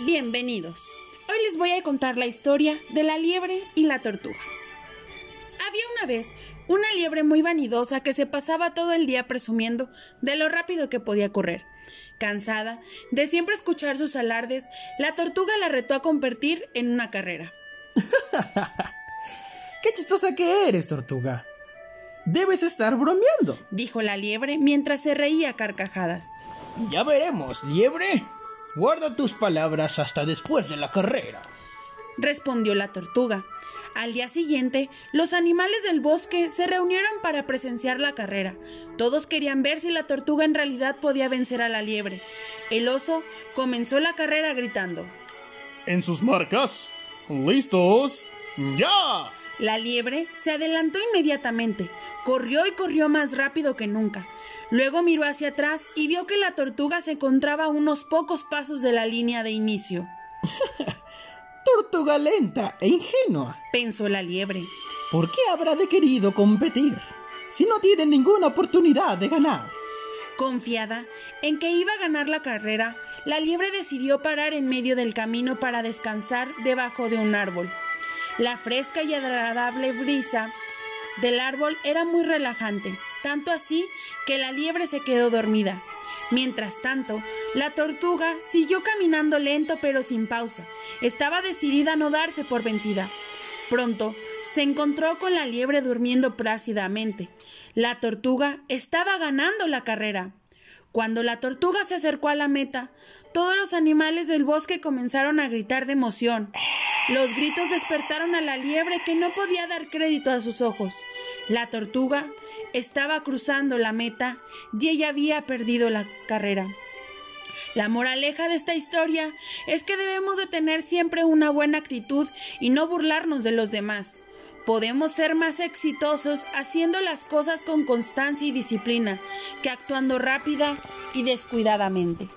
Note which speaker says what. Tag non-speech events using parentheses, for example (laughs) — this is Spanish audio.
Speaker 1: Bienvenidos. Hoy les voy a contar la historia de la liebre y la tortuga. Había una vez una liebre muy vanidosa que se pasaba todo el día presumiendo de lo rápido que podía correr. Cansada de siempre escuchar sus alardes, la tortuga la retó a competir en una carrera. (laughs)
Speaker 2: ¡Qué chistosa que eres, tortuga! Debes estar bromeando,
Speaker 1: dijo la liebre mientras se reía a carcajadas.
Speaker 2: Ya veremos, liebre. Guarda tus palabras hasta después de la carrera,
Speaker 1: respondió la tortuga. Al día siguiente, los animales del bosque se reunieron para presenciar la carrera. Todos querían ver si la tortuga en realidad podía vencer a la liebre. El oso comenzó la carrera gritando.
Speaker 3: En sus marcas. ¿Listos? ¡Ya!
Speaker 1: La liebre se adelantó inmediatamente, corrió y corrió más rápido que nunca. Luego miró hacia atrás y vio que la tortuga se encontraba a unos pocos pasos de la línea de inicio. (laughs)
Speaker 2: tortuga lenta e ingenua,
Speaker 1: pensó la liebre.
Speaker 2: ¿Por qué habrá de querido competir si no tiene ninguna oportunidad de ganar?
Speaker 1: Confiada en que iba a ganar la carrera, la liebre decidió parar en medio del camino para descansar debajo de un árbol. La fresca y agradable brisa del árbol era muy relajante, tanto así que la liebre se quedó dormida. Mientras tanto, la tortuga siguió caminando lento pero sin pausa. Estaba decidida a no darse por vencida. Pronto se encontró con la liebre durmiendo plácidamente. La tortuga estaba ganando la carrera. Cuando la tortuga se acercó a la meta, todos los animales del bosque comenzaron a gritar de emoción. Los gritos despertaron a la liebre que no podía dar crédito a sus ojos. La tortuga estaba cruzando la meta y ella había perdido la carrera. La moraleja de esta historia es que debemos de tener siempre una buena actitud y no burlarnos de los demás. Podemos ser más exitosos haciendo las cosas con constancia y disciplina que actuando rápida y descuidadamente.